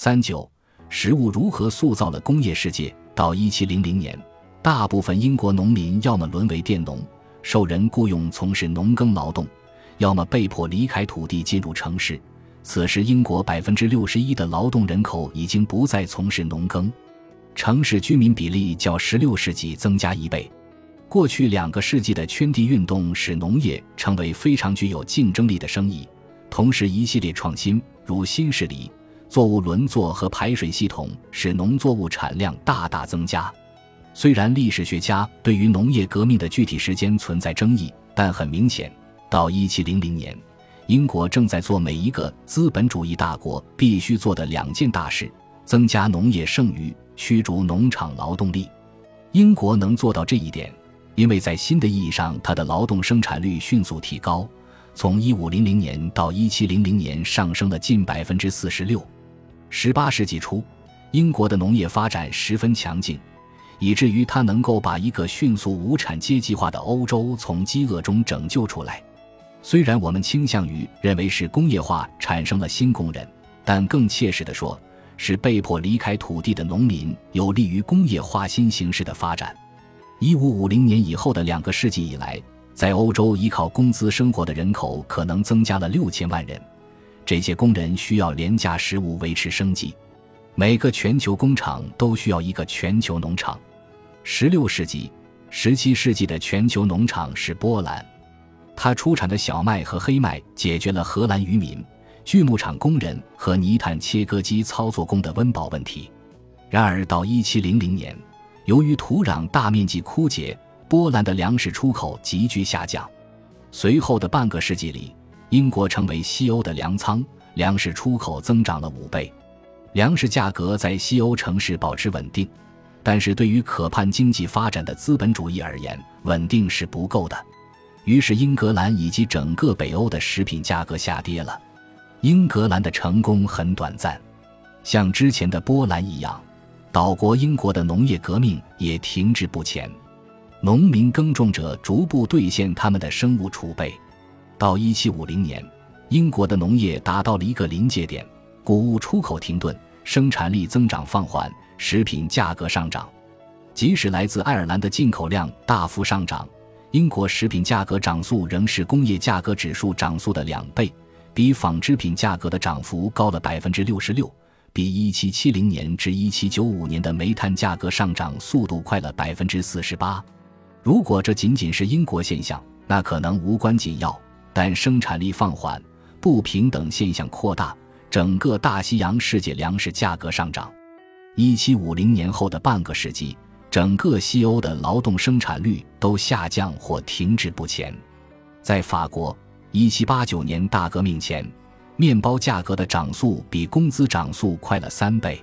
三九，食物如何塑造了工业世界？到一七零零年，大部分英国农民要么沦为佃农，受人雇佣从事农耕劳动，要么被迫离开土地进入城市。此时，英国百分之六十一的劳动人口已经不再从事农耕，城市居民比例较十六世纪增加一倍。过去两个世纪的圈地运动使农业成为非常具有竞争力的生意，同时一系列创新，如新式里作物轮作和排水系统，使农作物产量大大增加。虽然历史学家对于农业革命的具体时间存在争议，但很明显，到一七零零年，英国正在做每一个资本主义大国必须做的两件大事：增加农业剩余，驱逐农场劳动力。英国能做到这一点。因为在新的意义上，它的劳动生产率迅速提高，从一五零零年到一七零零年上升了近百分之四十六。十八世纪初，英国的农业发展十分强劲，以至于它能够把一个迅速无产阶级化的欧洲从饥饿中拯救出来。虽然我们倾向于认为是工业化产生了新工人，但更切实的说，是被迫离开土地的农民有利于工业化新形式的发展。一五五零年以后的两个世纪以来，在欧洲依靠工资生活的人口可能增加了六千万人。这些工人需要廉价食物维持生计。每个全球工厂都需要一个全球农场。十六世纪、十七世纪的全球农场是波兰，它出产的小麦和黑麦解决了荷兰渔民、锯木厂工人和泥炭切割机操作工的温饱问题。然而，到一七零零年。由于土壤大面积枯竭，波兰的粮食出口急剧下降。随后的半个世纪里，英国成为西欧的粮仓，粮食出口增长了五倍。粮食价格在西欧城市保持稳定，但是对于可盼经济发展的资本主义而言，稳定是不够的。于是，英格兰以及整个北欧的食品价格下跌了。英格兰的成功很短暂，像之前的波兰一样。岛国英国的农业革命也停滞不前，农民耕种者逐步兑现他们的生物储备。到1750年，英国的农业达到了一个临界点，谷物出口停顿，生产力增长放缓，食品价格上涨。即使来自爱尔兰的进口量大幅上涨，英国食品价格涨速仍是工业价格指数涨速的两倍，比纺织品价格的涨幅高了百分之六十六。比1770年至1795年的煤炭价格上涨速度快了百分之四十八。如果这仅仅是英国现象，那可能无关紧要。但生产力放缓、不平等现象扩大，整个大西洋世界粮食价格上涨。1750年后的半个世纪，整个西欧的劳动生产率都下降或停滞不前。在法国，1789年大革命前。面包价格的涨速比工资涨速快了三倍，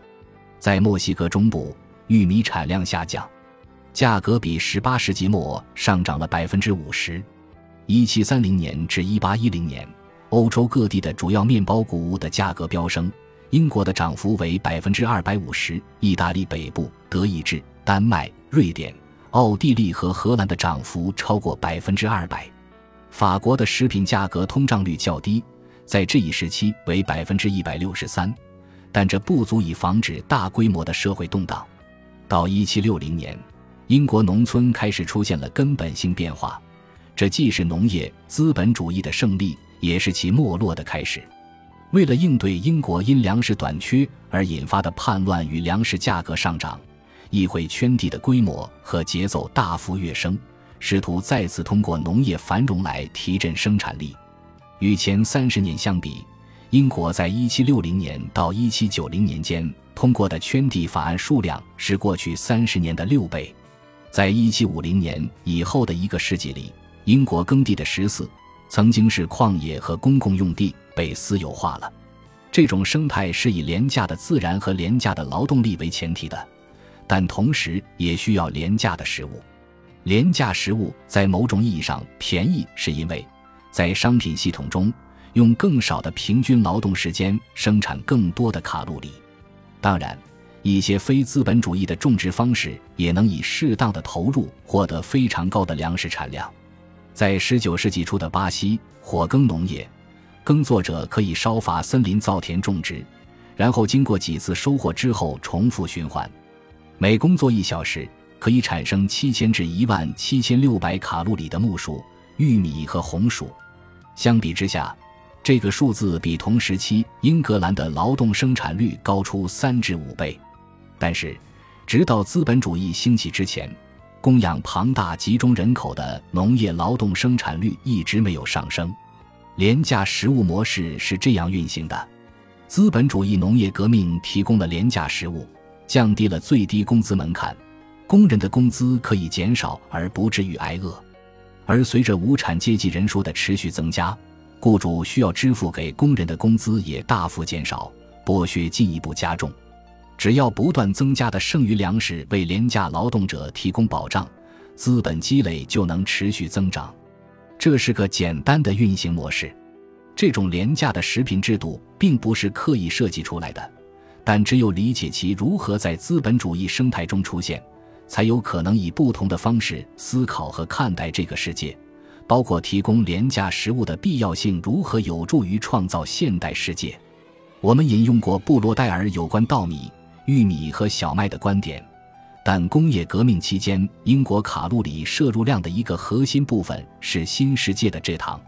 在墨西哥中部，玉米产量下降，价格比十八世纪末上涨了百分之五十。一七三零年至一八一零年，欧洲各地的主要面包谷物的价格飙升，英国的涨幅为百分之二百五十，意大利北部、德意志、丹麦、瑞典、奥地利和荷兰的涨幅超过百分之二百。法国的食品价格通胀率较低。在这一时期为百分之一百六十三，但这不足以防止大规模的社会动荡。到一七六零年，英国农村开始出现了根本性变化，这既是农业资本主义的胜利，也是其没落的开始。为了应对英国因粮食短缺而引发的叛乱与粮食价格上涨，议会圈地的规模和节奏大幅跃升，试图再次通过农业繁荣来提振生产力。与前三十年相比，英国在一七六零年到一七九零年间通过的圈地法案数量是过去三十年的六倍。在一七五零年以后的一个世纪里，英国耕地的十四曾经是旷野和公共用地被私有化了。这种生态是以廉价的自然和廉价的劳动力为前提的，但同时也需要廉价的食物。廉价食物在某种意义上便宜，是因为。在商品系统中，用更少的平均劳动时间生产更多的卡路里。当然，一些非资本主义的种植方式也能以适当的投入获得非常高的粮食产量。在19世纪初的巴西，火耕农业，耕作者可以烧伐森林、造田种植，然后经过几次收获之后重复循环。每工作一小时可以产生七千至一万七千六百卡路里的木薯、玉米和红薯。相比之下，这个数字比同时期英格兰的劳动生产率高出三至五倍。但是，直到资本主义兴起之前，供养庞大集中人口的农业劳动生产率一直没有上升。廉价食物模式是这样运行的：资本主义农业革命提供了廉价食物，降低了最低工资门槛，工人的工资可以减少而不至于挨饿。而随着无产阶级人数的持续增加，雇主需要支付给工人的工资也大幅减少，剥削进一步加重。只要不断增加的剩余粮食为廉价劳动者提供保障，资本积累就能持续增长。这是个简单的运行模式，这种廉价的食品制度并不是刻意设计出来的，但只有理解其如何在资本主义生态中出现，才有可能以不同的方式思考和看待这个世界，包括提供廉价食物的必要性如何有助于创造现代世界。我们引用过布罗代尔有关稻米、玉米和小麦的观点。但工业革命期间，英国卡路里摄入量的一个核心部分是新世界的蔗糖。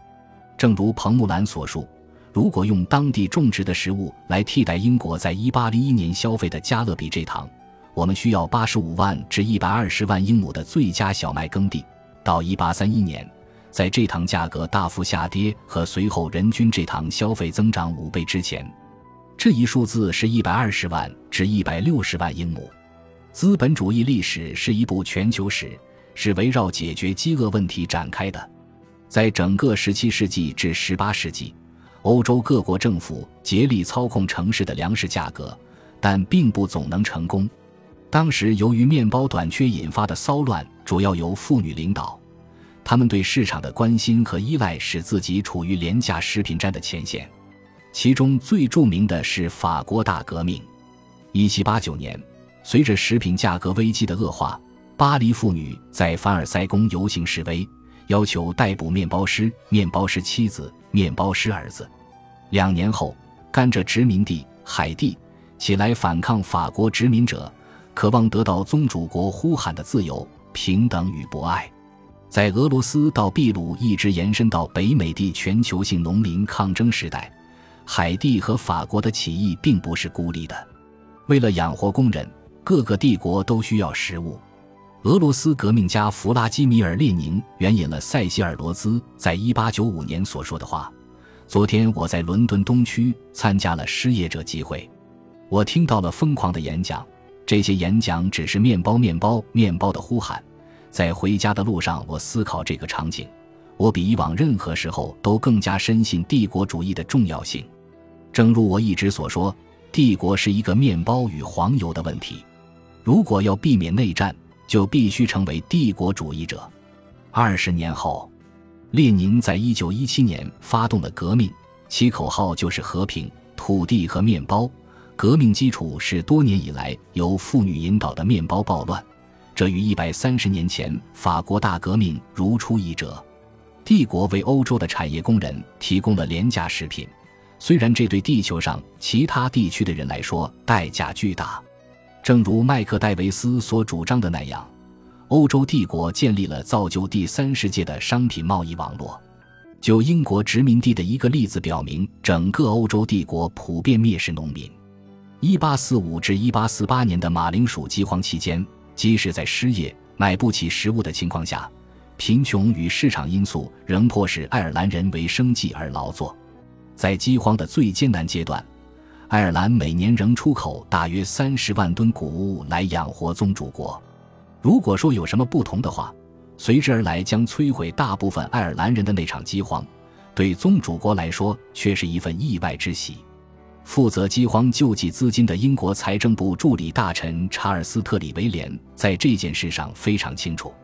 正如彭木兰所述，如果用当地种植的食物来替代英国在1801年消费的加勒比蔗糖，我们需要85万至120万英亩的最佳小麦耕地。到1831年，在蔗糖价格大幅下跌和随后人均蔗糖消费增长五倍之前，这一数字是120万至160万英亩。资本主义历史是一部全球史，是围绕解决饥饿问题展开的。在整个17世纪至18世纪，欧洲各国政府竭力操控城市的粮食价格，但并不总能成功。当时由于面包短缺引发的骚乱，主要由妇女领导，他们对市场的关心和依赖使自己处于廉价食品战的前线。其中最著名的是法国大革命，1789年。随着食品价格危机的恶化，巴黎妇女在凡尔赛宫游行示威，要求逮捕面包师、面包师妻子、面包师儿子。两年后，甘蔗殖民地海地起来反抗法国殖民者，渴望得到宗主国呼喊的自由、平等与博爱。在俄罗斯到秘鲁一直延伸到北美地全球性农民抗争时代，海地和法国的起义并不是孤立的，为了养活工人。各个帝国都需要食物。俄罗斯革命家弗拉基米尔·列宁援引了塞西尔·罗兹在1895年所说的话：“昨天我在伦敦东区参加了失业者集会，我听到了疯狂的演讲。这些演讲只是面包、面包、面包的呼喊。在回家的路上，我思考这个场景。我比以往任何时候都更加深信帝国主义的重要性。正如我一直所说，帝国是一个面包与黄油的问题。”如果要避免内战，就必须成为帝国主义者。二十年后，列宁在一九一七年发动了革命，其口号就是和平、土地和面包。革命基础是多年以来由妇女引导的面包暴乱，这与一百三十年前法国大革命如出一辙。帝国为欧洲的产业工人提供了廉价食品，虽然这对地球上其他地区的人来说代价巨大。正如麦克戴维斯所主张的那样，欧洲帝国建立了造就第三世界的商品贸易网络。就英国殖民地的一个例子表明，整个欧洲帝国普遍蔑视农民。1845至1848年的马铃薯饥荒期间，即使在失业、买不起食物的情况下，贫穷与市场因素仍迫使爱尔兰人为生计而劳作。在饥荒的最艰难阶段。爱尔兰每年仍出口大约三十万吨谷物来养活宗主国。如果说有什么不同的话，随之而来将摧毁大部分爱尔兰人的那场饥荒，对宗主国来说却是一份意外之喜。负责饥荒救济资金的英国财政部助理大臣查尔斯·特里维廉在这件事上非常清楚：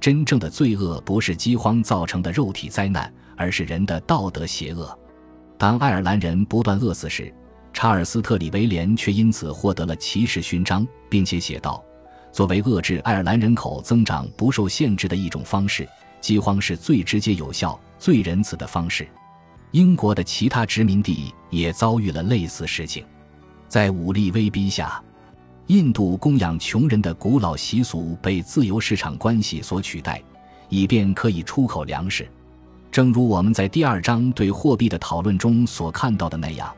真正的罪恶不是饥荒造成的肉体灾难，而是人的道德邪恶。当爱尔兰人不断饿死时，查尔斯特里维廉却因此获得了骑士勋章，并且写道：“作为遏制爱尔兰人口增长不受限制的一种方式，饥荒是最直接、有效、最仁慈的方式。”英国的其他殖民地也遭遇了类似事情。在武力威逼下，印度供养穷人的古老习俗被自由市场关系所取代，以便可以出口粮食。正如我们在第二章对货币的讨论中所看到的那样，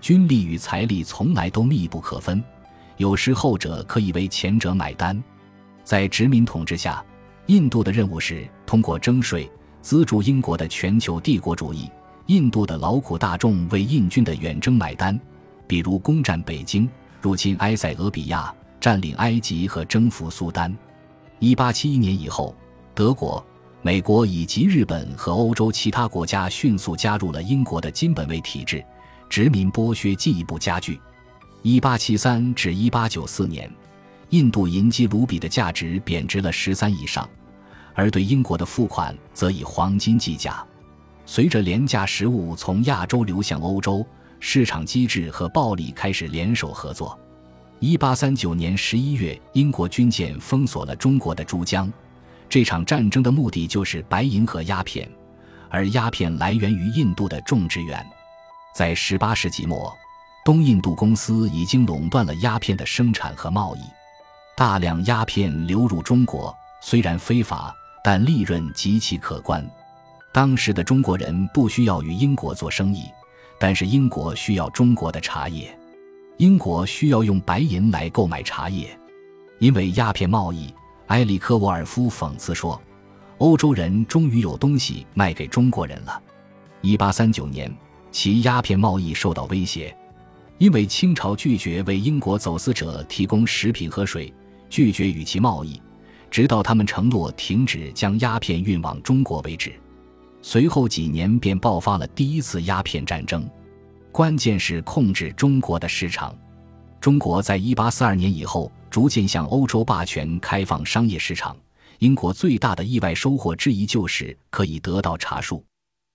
军力与财力从来都密不可分，有时后者可以为前者买单。在殖民统治下，印度的任务是通过征税资助英国的全球帝国主义。印度的劳苦大众为印军的远征买单，比如攻占北京、入侵埃塞俄比亚、占领埃及和征服苏丹。一八七一年以后，德国。美国以及日本和欧洲其他国家迅速加入了英国的金本位体制，殖民剥削进一步加剧。1873至1894年，印度银基卢比的价值贬值了十三以上，而对英国的付款则以黄金计价。随着廉价食物从亚洲流向欧洲，市场机制和暴力开始联手合作。1839年11月，英国军舰封锁了中国的珠江。这场战争的目的就是白银和鸦片，而鸦片来源于印度的种植园。在十八世纪末，东印度公司已经垄断了鸦片的生产和贸易，大量鸦片流入中国，虽然非法，但利润极其可观。当时的中国人不需要与英国做生意，但是英国需要中国的茶叶，英国需要用白银来购买茶叶，因为鸦片贸易。埃里克沃尔夫讽刺说：“欧洲人终于有东西卖给中国人了。”1839 年，其鸦片贸易受到威胁，因为清朝拒绝为英国走私者提供食品和水，拒绝与其贸易，直到他们承诺停止将鸦片运往中国为止。随后几年便爆发了第一次鸦片战争，关键是控制中国的市场。中国在1842年以后。逐渐向欧洲霸权开放商业市场。英国最大的意外收获之一就是可以得到茶树。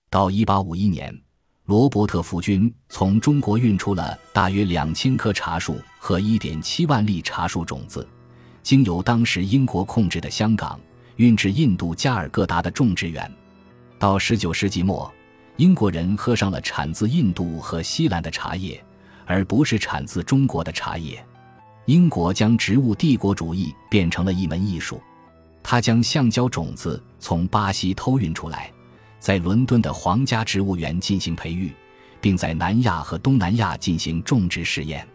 到1851年，罗伯特夫军从中国运出了大约两千棵茶树和1.7万粒茶树种子，经由当时英国控制的香港运至印度加尔各答的种植园。到19世纪末，英国人喝上了产自印度和西兰的茶叶，而不是产自中国的茶叶。英国将植物帝国主义变成了一门艺术，他将橡胶种子从巴西偷运出来，在伦敦的皇家植物园进行培育，并在南亚和东南亚进行种植试验。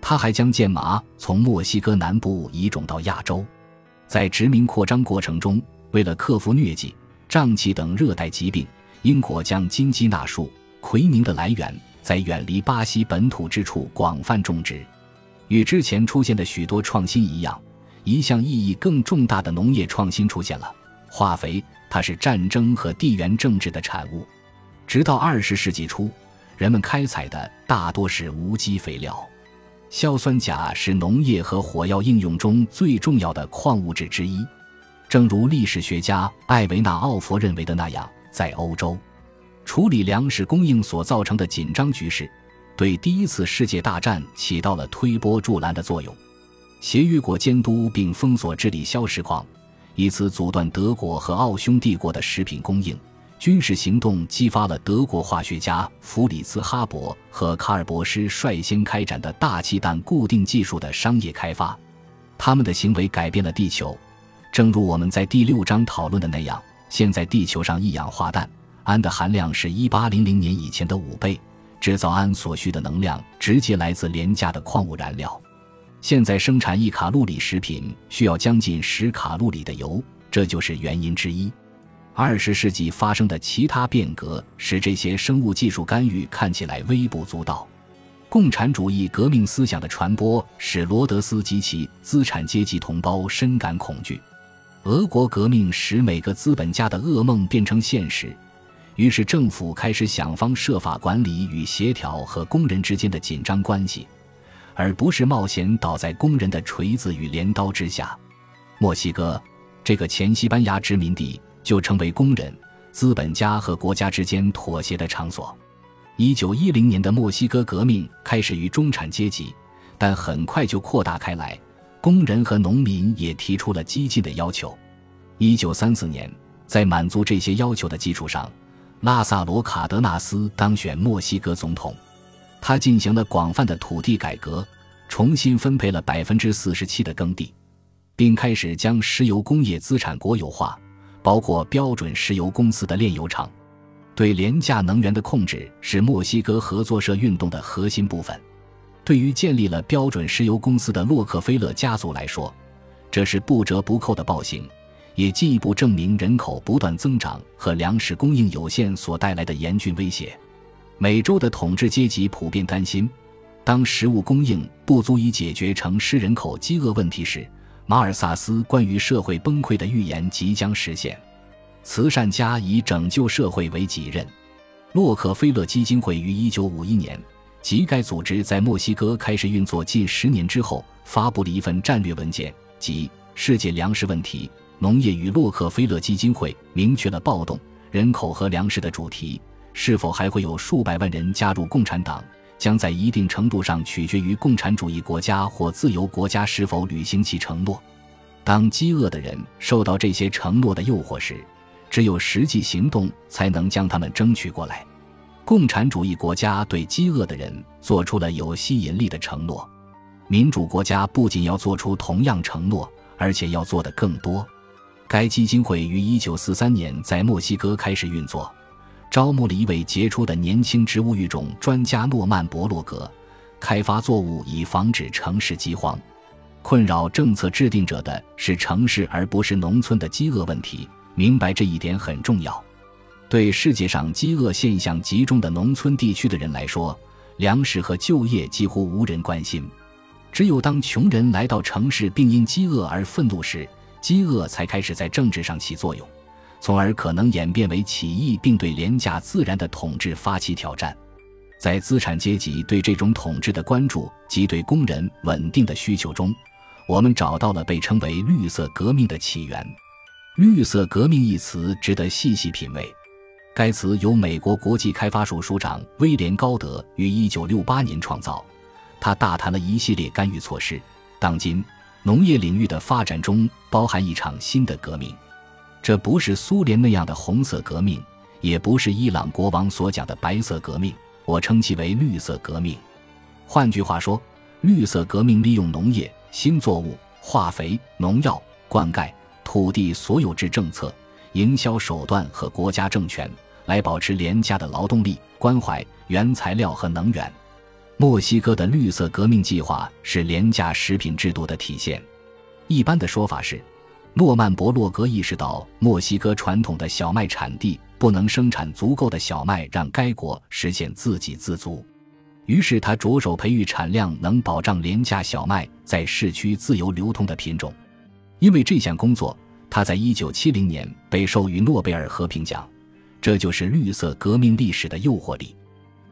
他还将剑麻从墨西哥南部移种到亚洲。在殖民扩张过程中，为了克服疟疾、瘴气等热带疾病，英国将金鸡纳树、奎宁的来源在远离巴西本土之处广泛种植。与之前出现的许多创新一样，一项意义更重大的农业创新出现了——化肥。它是战争和地缘政治的产物。直到二十世纪初，人们开采的大多是无机肥料。硝酸钾是农业和火药应用中最重要的矿物质之一。正如历史学家艾维纳·奥佛认为的那样，在欧洲，处理粮食供应所造成的紧张局势。对第一次世界大战起到了推波助澜的作用。协约国监督并封锁智利硝石矿，以此阻断德国和奥匈帝国的食品供应。军事行动激发了德国化学家弗里茨·哈伯和卡尔博士率先开展的大气弹固定技术的商业开发。他们的行为改变了地球，正如我们在第六章讨论的那样。现在地球上一氧化氮氨的含量是一八零零年以前的五倍。制造氨所需的能量直接来自廉价的矿物燃料。现在生产一卡路里食品需要将近十卡路里的油，这就是原因之一。二十世纪发生的其他变革使这些生物技术干预看起来微不足道。共产主义革命思想的传播使罗德斯及其资产阶级同胞深感恐惧。俄国革命使每个资本家的噩梦变成现实。于是，政府开始想方设法管理与协调和工人之间的紧张关系，而不是冒险倒在工人的锤子与镰刀之下。墨西哥这个前西班牙殖民地就成为工人、资本家和国家之间妥协的场所。一九一零年的墨西哥革命开始于中产阶级，但很快就扩大开来，工人和农民也提出了激进的要求。一九三四年，在满足这些要求的基础上。拉萨罗·卡德纳斯当选墨西哥总统。他进行了广泛的土地改革，重新分配了百分之四十七的耕地，并开始将石油工业资产国有化，包括标准石油公司的炼油厂。对廉价能源的控制是墨西哥合作社运动的核心部分。对于建立了标准石油公司的洛克菲勒家族来说，这是不折不扣的暴行，也进一步证明人口不断增长和粮食供应有限所带来的严峻威胁。美洲的统治阶级普遍担心，当食物供应不足以解决城市人口饥饿问题时，马尔萨斯关于社会崩溃的预言即将实现。慈善家以拯救社会为己任。洛克菲勒基金会于1951年，即该组织在墨西哥开始运作近十年之后，发布了一份战略文件，即《世界粮食问题、农业与洛克菲勒基金会》，明确了暴动、人口和粮食的主题。是否还会有数百万人加入共产党，将在一定程度上取决于共产主义国家或自由国家是否履行其承诺。当饥饿的人受到这些承诺的诱惑时，只有实际行动才能将他们争取过来。共产主义国家对饥饿的人做出了有吸引力的承诺，民主国家不仅要做出同样承诺，而且要做的更多。该基金会于1943年在墨西哥开始运作，招募了一位杰出的年轻植物育种专家诺曼·博洛格，开发作物以防止城市饥荒。困扰政策制定者的是城市而不是农村的饥饿问题。明白这一点很重要。对世界上饥饿现象集中的农村地区的人来说，粮食和就业几乎无人关心。只有当穷人来到城市并因饥饿而愤怒时，饥饿才开始在政治上起作用，从而可能演变为起义，并对廉价自然的统治发起挑战。在资产阶级对这种统治的关注及对工人稳定的需求中，我们找到了被称为“绿色革命”的起源。绿色革命一词值得细细品味。该词由美国国际开发署署长威廉·高德于1968年创造。他大谈了一系列干预措施。当今农业领域的发展中包含一场新的革命，这不是苏联那样的红色革命，也不是伊朗国王所讲的白色革命。我称其为绿色革命。换句话说，绿色革命利用农业、新作物、化肥、农药、灌溉。土地所有制政策、营销手段和国家政权来保持廉价的劳动力、关怀原材料和能源。墨西哥的绿色革命计划是廉价食品制度的体现。一般的说法是，诺曼·博洛格意识到墨西哥传统的小麦产地不能生产足够的小麦让该国实现自给自足，于是他着手培育产量能保障廉价小麦在市区自由流通的品种。因为这项工作，他在一九七零年被授予诺贝尔和平奖。这就是绿色革命历史的诱惑力。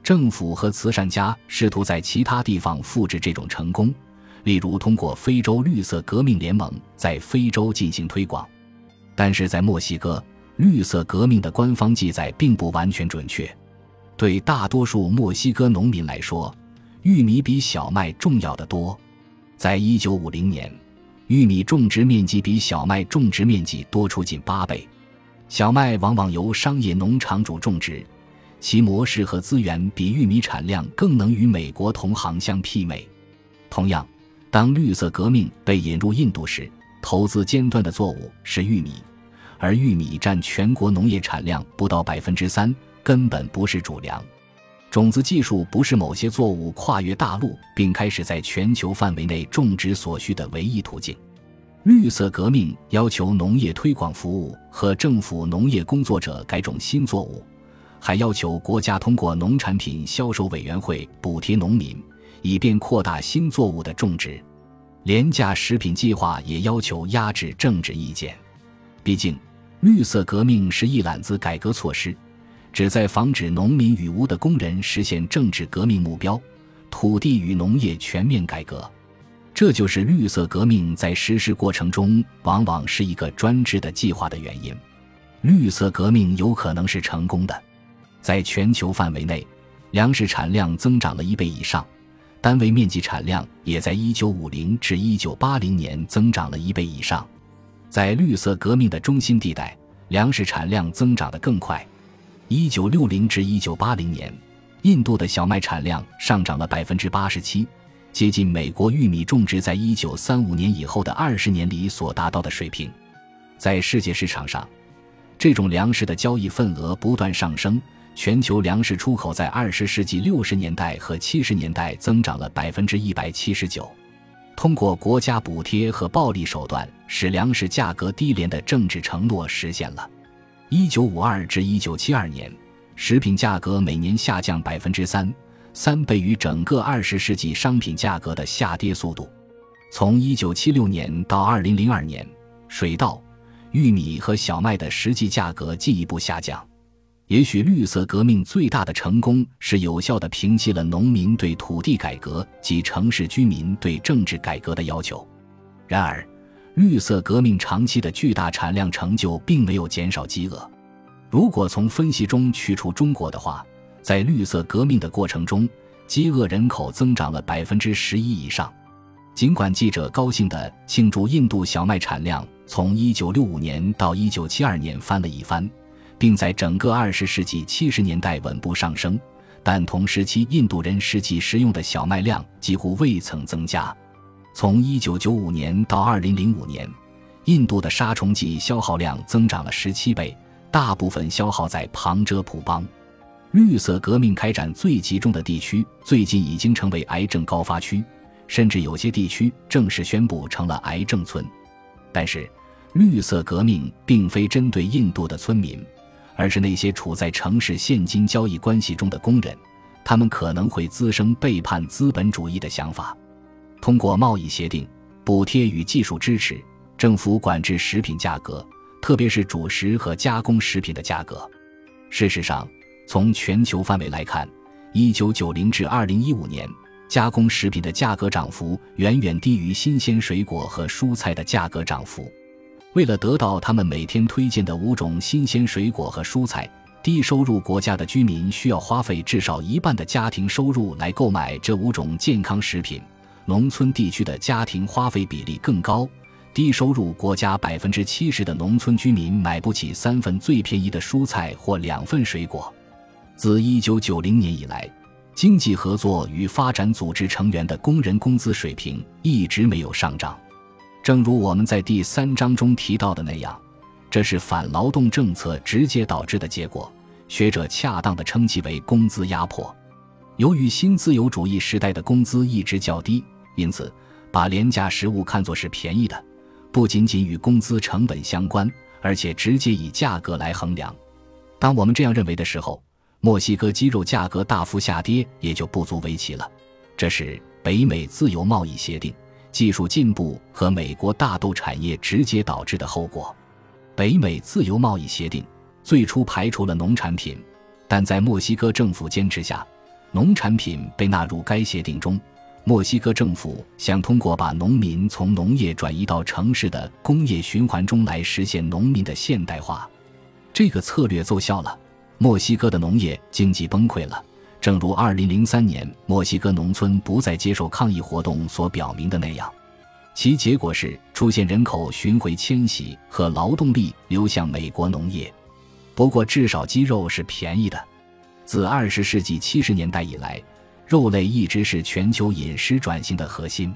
政府和慈善家试图在其他地方复制这种成功，例如通过非洲绿色革命联盟在非洲进行推广。但是在墨西哥，绿色革命的官方记载并不完全准确。对大多数墨西哥农民来说，玉米比小麦重要的多。在一九五零年。玉米种植面积比小麦种植面积多出近八倍，小麦往往由商业农场主种植，其模式和资源比玉米产量更能与美国同行相媲美。同样，当绿色革命被引入印度时，投资尖端的作物是玉米，而玉米占全国农业产量不到百分之三，根本不是主粮。种子技术不是某些作物跨越大陆并开始在全球范围内种植所需的唯一途径。绿色革命要求农业推广服务和政府农业工作者改种新作物，还要求国家通过农产品销售委员会补贴农民，以便扩大新作物的种植。廉价食品计划也要求压制政治意见。毕竟，绿色革命是一揽子改革措施。旨在防止农民与无的工人实现政治革命目标，土地与农业全面改革。这就是绿色革命在实施过程中往往是一个专制的计划的原因。绿色革命有可能是成功的，在全球范围内，粮食产量增长了一倍以上，单位面积产量也在1950至1980年增长了一倍以上。在绿色革命的中心地带，粮食产量增长得更快。一九六零至一九八零年，印度的小麦产量上涨了百分之八十七，接近美国玉米种植在一九三五年以后的二十年里所达到的水平。在世界市场上，这种粮食的交易份额不断上升。全球粮食出口在二十世纪六十年代和七十年代增长了百分之一百七十九。通过国家补贴和暴力手段使粮食价格低廉的政治承诺实现了。一九五二至一九七二年，食品价格每年下降百分之三，三倍于整个二十世纪商品价格的下跌速度。从一九七六年到二零零二年，水稻、玉米和小麦的实际价格进一步下降。也许绿色革命最大的成功是有效地平息了农民对土地改革及城市居民对政治改革的要求。然而，绿色革命长期的巨大产量成就并没有减少饥饿。如果从分析中去除中国的话，在绿色革命的过程中，饥饿人口增长了百分之十一以上。尽管记者高兴地庆祝印度小麦产量从1965年到1972年翻了一番。并在整个二十世纪七十年代稳步上升，但同时期印度人实际食用的小麦量几乎未曾增加。从一九九五年到二零零五年，印度的杀虫剂消耗量增长了十七倍，大部分消耗在旁遮普邦。绿色革命开展最集中的地区，最近已经成为癌症高发区，甚至有些地区正式宣布成了癌症村。但是，绿色革命并非针对印度的村民。而是那些处在城市现金交易关系中的工人，他们可能会滋生背叛资本主义的想法。通过贸易协定、补贴与技术支持，政府管制食品价格，特别是主食和加工食品的价格。事实上，从全球范围来看，1990至2015年，加工食品的价格涨幅远远低于新鲜水果和蔬菜的价格涨幅。为了得到他们每天推荐的五种新鲜水果和蔬菜，低收入国家的居民需要花费至少一半的家庭收入来购买这五种健康食品。农村地区的家庭花费比例更高，低收入国家百分之七十的农村居民买不起三份最便宜的蔬菜或两份水果。自一九九零年以来，经济合作与发展组织成员的工人工资水平一直没有上涨。正如我们在第三章中提到的那样，这是反劳动政策直接导致的结果。学者恰当地称其为工资压迫。由于新自由主义时代的工资一直较低，因此把廉价食物看作是便宜的，不仅仅与工资成本相关，而且直接以价格来衡量。当我们这样认为的时候，墨西哥鸡肉价格大幅下跌也就不足为奇了。这是北美自由贸易协定。技术进步和美国大豆产业直接导致的后果。北美自由贸易协定最初排除了农产品，但在墨西哥政府坚持下，农产品被纳入该协定中。墨西哥政府想通过把农民从农业转移到城市的工业循环中来实现农民的现代化。这个策略奏效了，墨西哥的农业经济崩溃了。正如2003年墨西哥农村不再接受抗议活动所表明的那样，其结果是出现人口巡回迁徙和劳动力流向美国农业。不过，至少鸡肉是便宜的。自20世纪70年代以来，肉类一直是全球饮食转型的核心。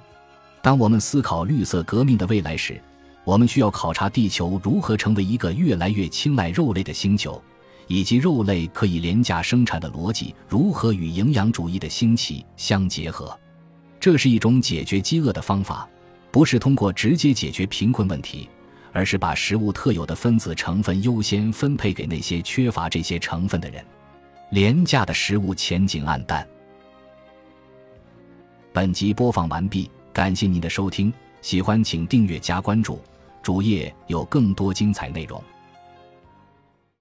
当我们思考绿色革命的未来时，我们需要考察地球如何成为一个越来越青睐肉类的星球。以及肉类可以廉价生产的逻辑如何与营养主义的兴起相结合？这是一种解决饥饿的方法，不是通过直接解决贫困问题，而是把食物特有的分子成分优先分配给那些缺乏这些成分的人。廉价的食物前景暗淡。本集播放完毕，感谢您的收听，喜欢请订阅加关注，主页有更多精彩内容。